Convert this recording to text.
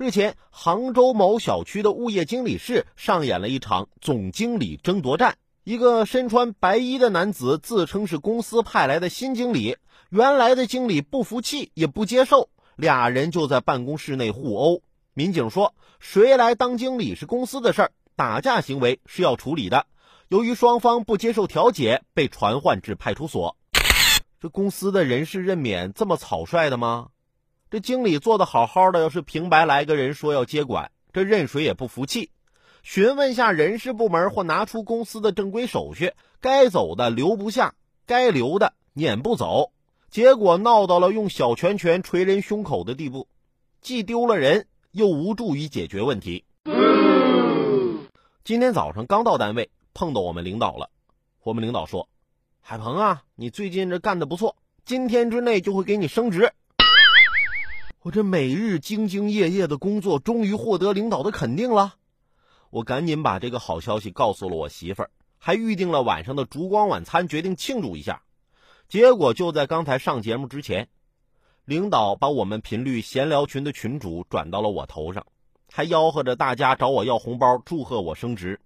日前，杭州某小区的物业经理室上演了一场总经理争夺战。一个身穿白衣的男子自称是公司派来的新经理，原来的经理不服气也不接受，俩人就在办公室内互殴。民警说，谁来当经理是公司的事儿，打架行为是要处理的。由于双方不接受调解，被传唤至派出所。这公司的人事任免这么草率的吗？这经理做的好好的，要是平白来个人说要接管，这任谁也不服气。询问下人事部门或拿出公司的正规手续，该走的留不下，该留的撵不走，结果闹到了用小拳拳捶人胸口的地步，既丢了人，又无助于解决问题。今天早上刚到单位，碰到我们领导了。我们领导说：“海鹏啊，你最近这干的不错，今天之内就会给你升职。”我这每日兢兢业业的工作，终于获得领导的肯定了。我赶紧把这个好消息告诉了我媳妇儿，还预定了晚上的烛光晚餐，决定庆祝一下。结果就在刚才上节目之前，领导把我们频率闲聊群的群主转到了我头上，还吆喝着大家找我要红包，祝贺我升职。